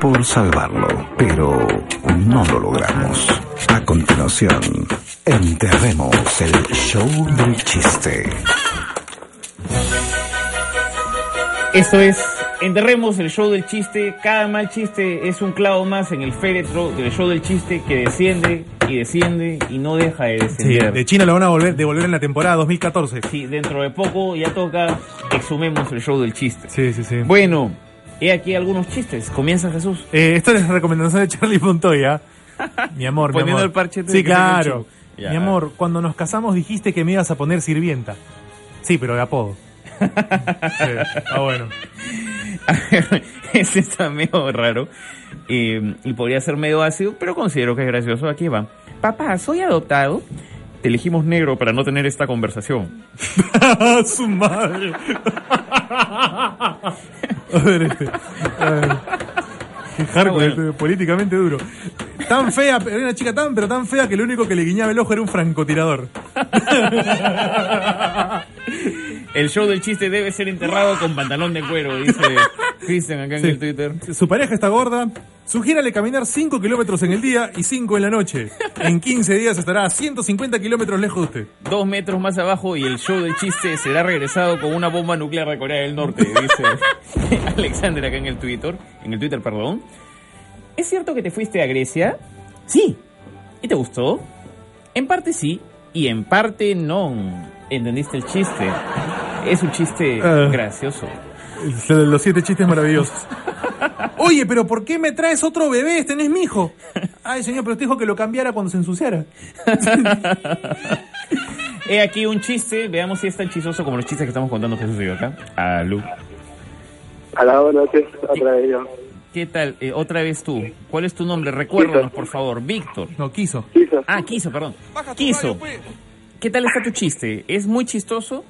por salvarlo, pero no lo logramos. A continuación, enterremos el show del chiste. Esto es Enterremos el show del chiste. Cada mal chiste es un clavo más en el féretro del show del chiste que desciende y desciende y no deja de Sí, descender. de China lo van a volver, devolver en la temporada 2014. Sí, dentro de poco ya toca exhumemos el show del chiste. Sí, sí, sí. Bueno, he aquí algunos chistes. Comienza Jesús. Eh, esto es recomendación de Charlie Montoya. Mi amor, mi Poniendo amor. el parche de Sí, que claro. Ya. Mi amor, cuando nos casamos dijiste que me ibas a poner sirvienta. Sí, pero de apodo. Sí, Ah, bueno. Ese está medio raro eh, y podría ser medio ácido, pero considero que es gracioso. Aquí va. Papá, soy adoptado. Te elegimos negro para no tener esta conversación. Su madre. A ver, este. A ver. Qué hardcore, bueno. este, políticamente duro. Tan fea, era una chica tan, pero tan fea que lo único que le guiñaba el ojo era un francotirador. El show del chiste debe ser enterrado con pantalón de cuero, dice Cristian acá en Sí. el Twitter. Su pareja está gorda. Sugiérale caminar 5 kilómetros en el día y 5 en la noche. En 15 días estará a 150 kilómetros lejos de usted. Dos metros más abajo y el show del chiste será regresado con una bomba nuclear de Corea del Norte, dice Alexander acá en el Twitter, en el Twitter, perdón. ¿Es cierto que te fuiste a Grecia? Sí. ¿Y te gustó? En parte sí y en parte no. ¿Entendiste el chiste? Es un chiste Ah. gracioso. Los siete chistes maravillosos. Oye, pero ¿por qué me traes otro bebé? Este no es mi hijo. Ay, señor, pero usted dijo que lo cambiara cuando se ensuciara. He aquí un chiste, veamos si es tan chistoso como los chistes que estamos contando Jesús y yo acá. A la noches, otra vez yo. ¿Qué tal? Eh, otra vez tú. ¿Cuál es tu nombre? Recuérdanos, por favor. Víctor. No, quiso. Quiso. Ah, Quiso, perdón. Quiso. ¿Qué tal está tu chiste? ¿Es muy chistoso?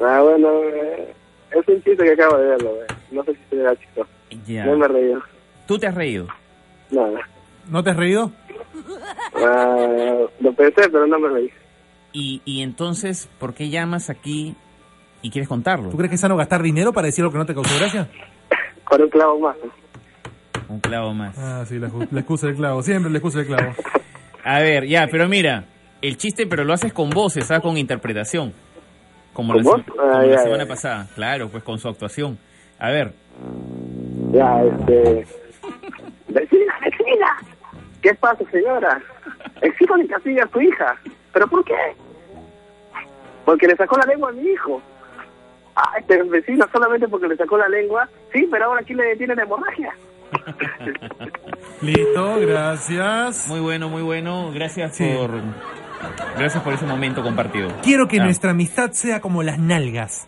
Ah, bueno, eh, es un chiste que acabo de verlo, eh. No sé si se da chistoso. Ya. No me he reído. ¿Tú te has reído? Nada. ¿No te has reído? Ah, lo pensé, pero no me reí. Y, y entonces, ¿por qué llamas aquí y quieres contarlo? ¿Tú crees que es sano gastar dinero para decir lo que no te causó gracia? Con un clavo más. Un clavo más. Ah, sí, la, la excusa del clavo. Siempre la excusa del clavo. A ver, ya, pero mira, el chiste, pero lo haces con voces, ¿sabes? Con interpretación. Como ¿Con la, Ah, la semana pasada. Claro, pues con su actuación. A ver, Ya, este... Vecina, vecina. ¿Qué pasa, señora? Exijo que castigue a su hija. ¿Pero por qué? Porque le sacó la lengua a mi hijo. Ay, pero vecina, solamente porque le sacó la lengua. Sí, pero ahora aquí le detiene la hemorragia. Listo, gracias. muy bueno, muy bueno. Gracias Sí. por gracias por ese momento compartido. Quiero que Ah. nuestra amistad sea como las nalgas.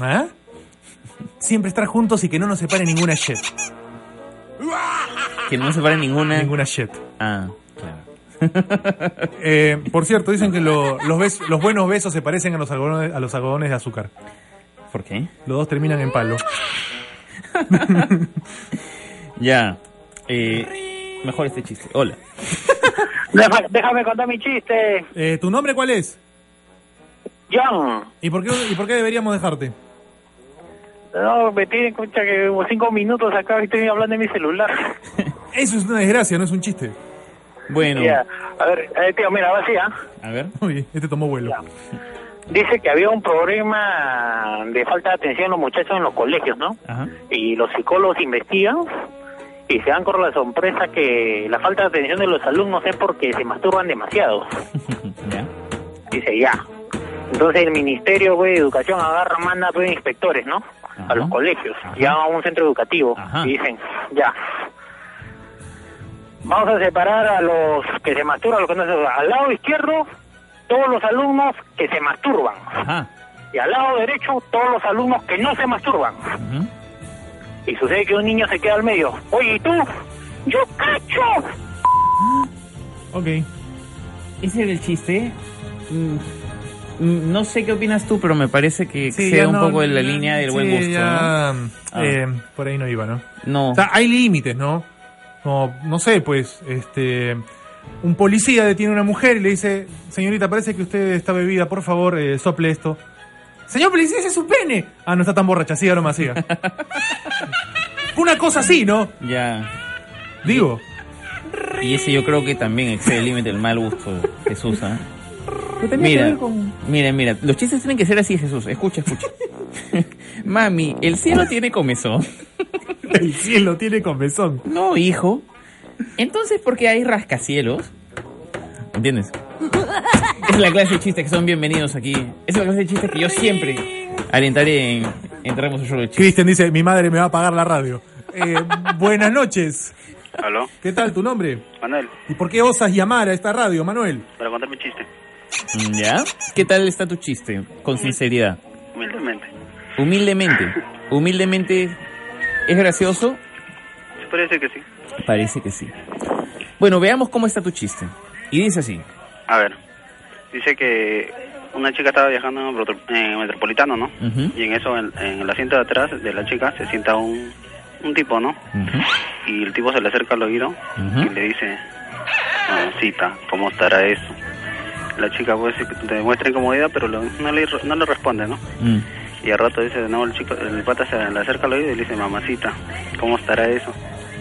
¿Ah? Siempre estar juntos y que no nos separe ninguna shit. Que no se pare ninguna. Ninguna shit. Ah, claro. Eh, por cierto, dicen que lo- los, bes- los buenos besos se parecen a los, algodones, a los algodones de azúcar. ¿Por qué? Los dos terminan en palo. Ya. Eh, mejor este chiste. Hola. Deja- déjame contar mi chiste. Eh, ¿Tu nombre cuál es? John. ¿Y por qué, y por qué deberíamos dejarte? No, me tienen concha que como cinco minutos acá estoy hablando en mi celular. Eso es una desgracia, no es un chiste. Bueno. A ver, eh, tío, mira, va así, ¿ah? a ver. Uy, este tomó vuelo. Dice que había un problema de falta de atención en los muchachos en los colegios, ¿no? Ajá. Y los psicólogos investigan y se dan con la sorpresa que la falta de atención de los alumnos es porque se masturban demasiado. Dice, ya. Entonces el Ministerio de Educación agarra, manda pues, inspectores, ¿no? Ajá. A los colegios, ya a un centro educativo. Ajá. Y dicen, ya. Vamos a separar a los que se masturban, a los que no se masturban. Al lado izquierdo, todos los alumnos que se masturban. Y al lado derecho, todos los alumnos que no se masturban. Y sucede que un niño se queda al medio. Oye, ¿y tú? ¡Yo cacho! Ok. Ese era el chiste. Mm, mm, No sé qué opinas tú, pero me parece que Sí, ya un no- poco de la línea del buen sí, gusto. ya, Ah. eh, por ahí no iba, ¿no? ¿no? O sea, hay límites, ¿no? No, no sé, pues, este... Un policía detiene a una mujer y le dice, señorita, parece que usted está bebida, por favor, eh, sople esto. Señor policía, ese es su pene. Ah, no está tan borracha, siga nomás, siga. Una cosa así, ¿no? Ya. Digo. Y ese yo creo que también excede el límite del mal gusto, Jesús. ¿ah? Mira, mira, mira, los chistes tienen que ser así, Jesús. Escucha, escucha. Mami, el cielo tiene comezón. El cielo tiene comezón. No, hijo. Entonces, ¿por qué hay rascacielos? ¿Entiendes? Es la clase de chistes que son bienvenidos aquí. Es la clase de chistes que yo siempre alentaré en Entramos de chistes. Cristian dice, mi madre me va a pagar la radio. Eh, buenas noches. ¿Aló? ¿Qué tal tu nombre? Manuel, ¿Y por qué osas llamar a esta radio, Manuel? para contar mi chiste. ¿Ya? ¿Qué tal está tu chiste? Con sinceridad. Humildemente. Humildemente. Humildemente. ¿Es gracioso? Decir que sí. Parece que sí. Bueno, veamos cómo está tu chiste. Y dice así. A ver, dice que una chica estaba viajando en, en Metropolitano, ¿no? Y en eso, en, en el asiento de atrás de la chica, se sienta un, un tipo, ¿no? Y el tipo se le acerca al oído y le dice, mamacita, ¿cómo estará eso? La chica pues demuestra incomodidad, pero lo- no, le, no le responde, ¿no? Mm. Y al rato dice de nuevo el chico, el pata se le acerca al oído y le dice, mamacita, ¿cómo estará eso?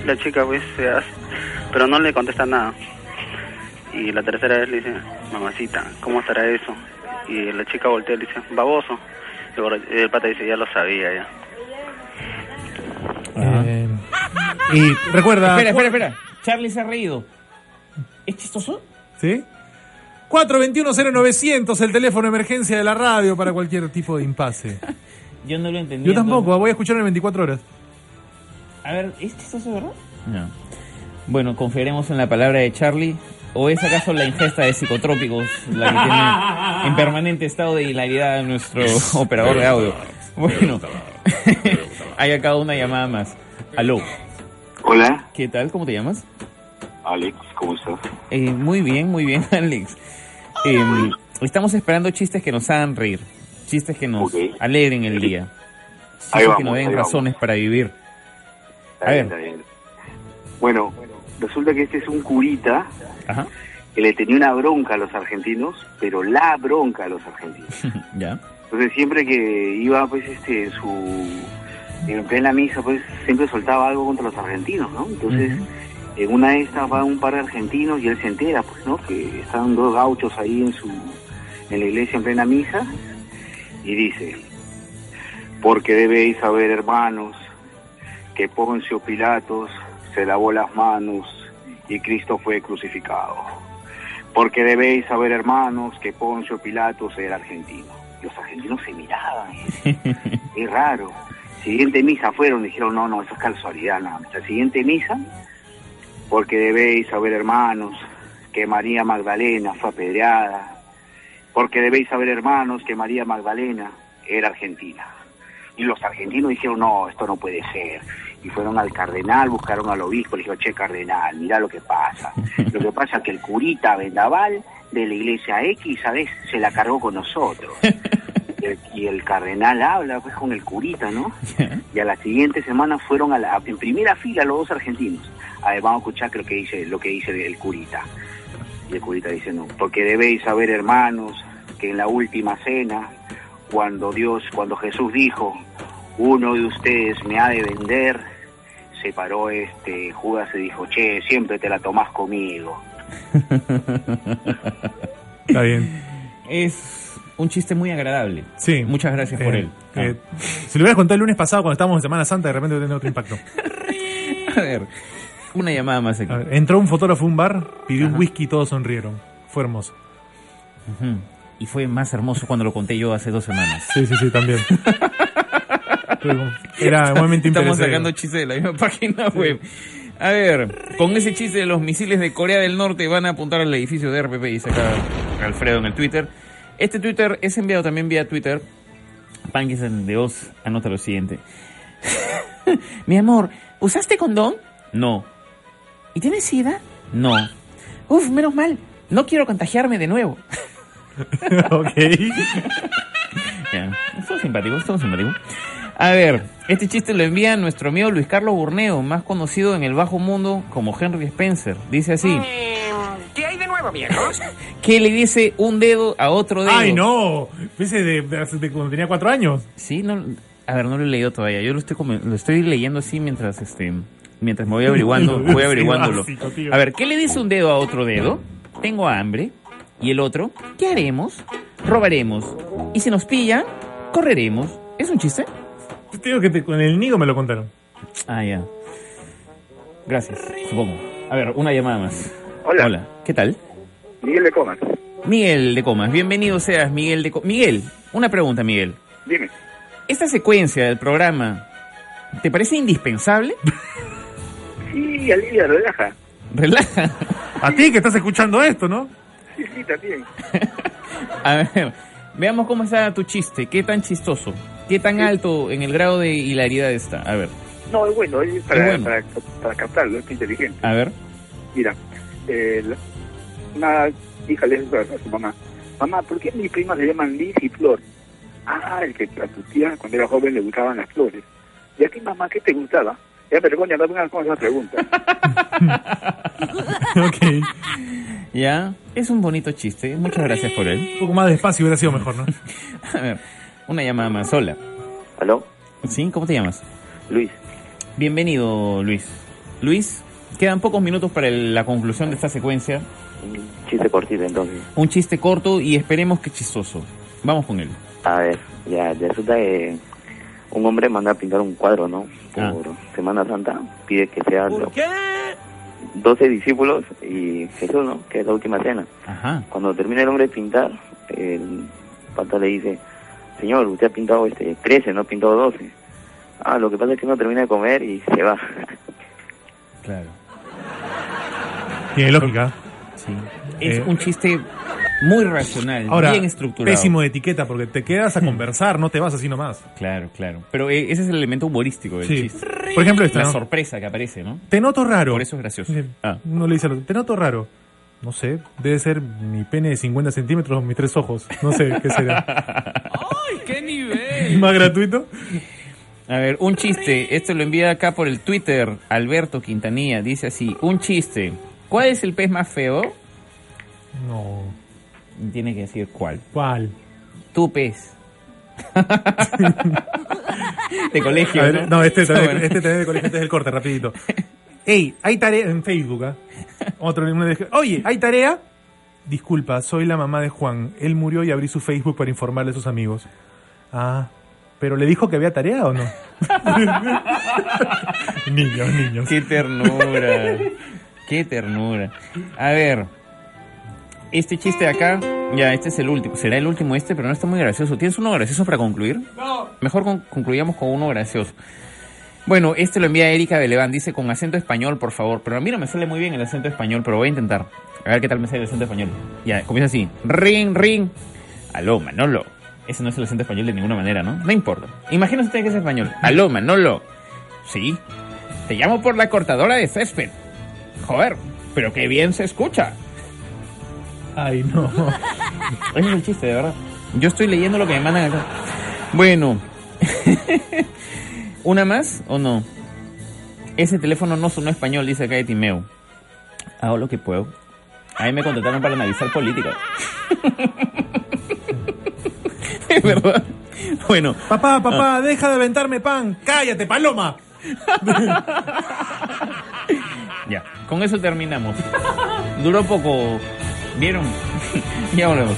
La chica pues se hace, pero no le contesta nada. Y la tercera vez le dice, mamacita, ¿cómo estará eso? Y la chica voltea y le dice, baboso. Y el pata dice, ya lo sabía ya. Eh, y recuerda... Espera, espera, espera. Charlie se ha reído. ¿Es chistoso? ¿Sí? 421-0900, el teléfono de emergencia de la radio para cualquier tipo de impasse. Yo no lo entendí. Yo tampoco, voy a escuchar en 24 horas. A ver, ¿es chistoso, verdad? No. Bueno, confiaremos en la palabra de Charlie. ¿O es acaso la ingesta de psicotrópicos la que tiene en permanente estado de hilaridad nuestro operador de audio? Bueno, hay acá una llamada más. Aló, Hola, ¿qué tal? ¿Cómo te llamas? Alex, ¿cómo estás? Eh, muy bien, muy bien, Alex. Eh, estamos esperando chistes que nos hagan reír. Chistes que nos alegren el día. Ahí Chistes vamos, que nos den vamos. razones para vivir. Está A bien, ver. está bien. Bueno, resulta que este es un curita Ajá, que le tenía una bronca a los argentinos, pero la bronca a los argentinos. ya. Entonces siempre que iba pues este en su en plena misa pues siempre soltaba algo contra los argentinos, ¿no? Entonces en una de estas va un par de argentinos y él se entera pues, ¿no? Que están dos gauchos ahí en su en la iglesia en plena misa y dice porque debéis saber hermanos que Poncio Pilatos se lavó las manos y Cristo fue crucificado. Porque debéis saber, hermanos, que Poncio Pilatos era argentino. Los argentinos se miraban. Es raro. Siguiente misa fueron, dijeron, no, no, eso es casualidad nada más. La siguiente misa, porque debéis saber, hermanos, que María Magdalena fue apedreada. Porque debéis saber, hermanos, que María Magdalena era argentina. Y los argentinos dijeron, no, esto no puede ser. Y fueron al cardenal, buscaron al obispo, le dijeron, che, cardenal, mira lo que pasa. Lo que pasa es que el curita Vendaval de la iglesia X, ¿sabes? Se la cargó con nosotros. Y el, y el cardenal habla pues con el curita, ¿no? Y a la siguiente semana fueron a la, en primera fila los dos argentinos. A ver, vamos a escuchar lo que dice, lo que dice el curita. Y el curita dice, no, porque debéis saber, hermanos, que en la última cena, cuando Dios, cuando Jesús dijo, uno de ustedes me ha de vender, se paró este Judas y dijo, che, siempre te la tomás conmigo. Está bien. Es un chiste muy agradable. Sí. Muchas gracias por Eh, él. eh, si lo hubieras contado el lunes pasado cuando estábamos en Semana Santa, de repente tendría otro impacto. A ver, una llamada más aquí. Ver, entró un fotógrafo a un bar, pidió un whisky y todos sonrieron. Fue hermoso. Y fue más hermoso cuando lo conté yo hace dos semanas. Sí, sí, sí, también. Era momento Estamos sacando chistes de la misma página web. A ver, con ese chiste de los misiles de Corea del Norte van a apuntar al edificio de RPP, dice acá Alfredo en el Twitter. Este Twitter es enviado también vía Twitter. Panquis de Oz anota lo siguiente. Mi amor, ¿usaste condón? No. ¿Y tienes sida? No. Uf, menos mal. No quiero contagiarme de nuevo. ok. Son simpáticos, son simpáticos. A ver, este chiste lo envía nuestro amigo Luis Carlos Burneo, más conocido en el bajo mundo como Henry Spencer. Dice así, ¿Qué hay de nuevo, viejos? que le dice un dedo a otro dedo. Ay, no. Ese de, de- de cuando tenía cuatro años. Sí, no, a ver, no lo he leído todavía. Yo lo estoy, come- lo estoy leyendo así mientras, este, mientras me voy averiguando, voy averiguándolo. básico. A ver, ¿qué le dice un dedo a otro dedo? Tengo hambre. Y el otro, ¿qué haremos? Robaremos. Y si nos pillan, correremos. ¿Es un chiste? Te digo que te- con el nido me lo contaron. Ah, ya. Gracias, supongo. A ver, una llamada más. Hola. Hola, ¿qué tal? Miguel de Comas. Miguel de Comas, bienvenido seas, Miguel de Comas. Miguel, una pregunta, Miguel. Dime. ¿Esta secuencia del programa te parece indispensable? Sí, alivia, relaja. Relaja. A ti que estás escuchando esto, ¿no? Sí, sí, también. A ver, veamos cómo está tu chiste. ¿Qué tan chistoso? ¿Qué tan alto en el grado de hilaridad está? A ver, No, es bueno, es para, Es bueno. para, para captarlo, es inteligente. a ver. Mira, eh, una hija le dice a su mamá, mamá, ¿por qué mis primas se llaman Liz y Flor? Ah, es que a tu tía cuando era joven le gustaban las flores. ¿Y a ti, mamá, qué te gustaba? Ya, pero coño, no vengas con esa pregunta. ok. Ya, es un bonito chiste. Muchas gracias por él. Un poco más despacio hubiera sido mejor, ¿no? A ver, una llamada más. Hola. ¿Aló? ¿Sí? ¿Cómo te llamas? Luis. Bienvenido, Luis. Luis, quedan pocos minutos para el- la conclusión de esta secuencia. Un chiste cortito entonces. Un chiste corto y esperemos que chistoso. Vamos con él. A ver, ya resulta que un hombre manda a pintar un cuadro, ¿no? Por Ah. Semana Santa. Pide que sea los 12 discípulos y Jesús, ¿no? Que es la última cena. Ajá. Cuando termina el hombre de pintar, el pata le dice, señor, usted ha pintado este 13, no ha pintado 12. Ah, lo que pasa es que no termina de comer y se va. Claro. Tiene lógica. Sí. Es Eh, un chiste muy racional, Ahora, bien estructurado. pésimo de etiqueta porque te quedas a conversar, no te vas así nomás. Claro, claro. Pero eh, ese es el elemento humorístico del Sí. chiste. Por ejemplo, esta, La ¿no? sorpresa que aparece, ¿no? Te noto raro. Por eso es gracioso. Sí. Ah. Uno le dice te noto raro. No sé, debe ser mi pene de 50 centímetros o mis tres ojos. No sé qué será. ¡Ay, qué nivel! ¿Más gratuito? A ver, un chiste. Esto lo envía acá por el Twitter. Alberto Quintanilla dice así: Un chiste. ¿Cuál es el pez más feo? No. Tiene que decir cuál. ¿Cuál? Tu pez. de colegio. Ver, ¿no? no, este, también- bueno. este también de colegio, este es el corte, rapidito. Ey, hay tarea en Facebook, ¿ah? Otro, uno de- Oye, ¿hay tarea? Disculpa, soy la mamá de Juan. Él murió y abrí su Facebook para informarle a sus amigos. Ah, ¿pero le dijo que había tarea o no? niños, niños. Qué ternura. Qué ternura. A ver. Este chiste de acá. Ya, este es el último. Será el último este, pero no está muy gracioso. ¿Tienes uno gracioso para concluir? No. Mejor con- concluyamos con uno gracioso. Bueno, este lo envía Erika Beleván. Dice con acento español, por favor. Pero a mí no me sale muy bien el acento español, pero voy a intentar. A ver qué tal me sale el acento español. Ya, comienza así. Ring, ring. Aló, Manolo. Ese no es el acento español de ninguna manera, ¿no? No importa. Imagínate usted que es español. Aló, Manolo. Sí. Te llamo por la cortadora de césped. Joder, pero qué bien se escucha. Ay, no. Ese es el chiste, de verdad. Yo estoy leyendo lo que me mandan acá. Bueno. ¿Una más o no? Ese teléfono no sonó español, dice acá de Timeo. Hago lo que puedo. A mí me contrataron para analizar política. es verdad. Bueno, Papá, papá, deja de aventarme pan. Cállate, paloma. ya. Con eso terminamos. Duró poco. ¿Vieron? ya volvemos.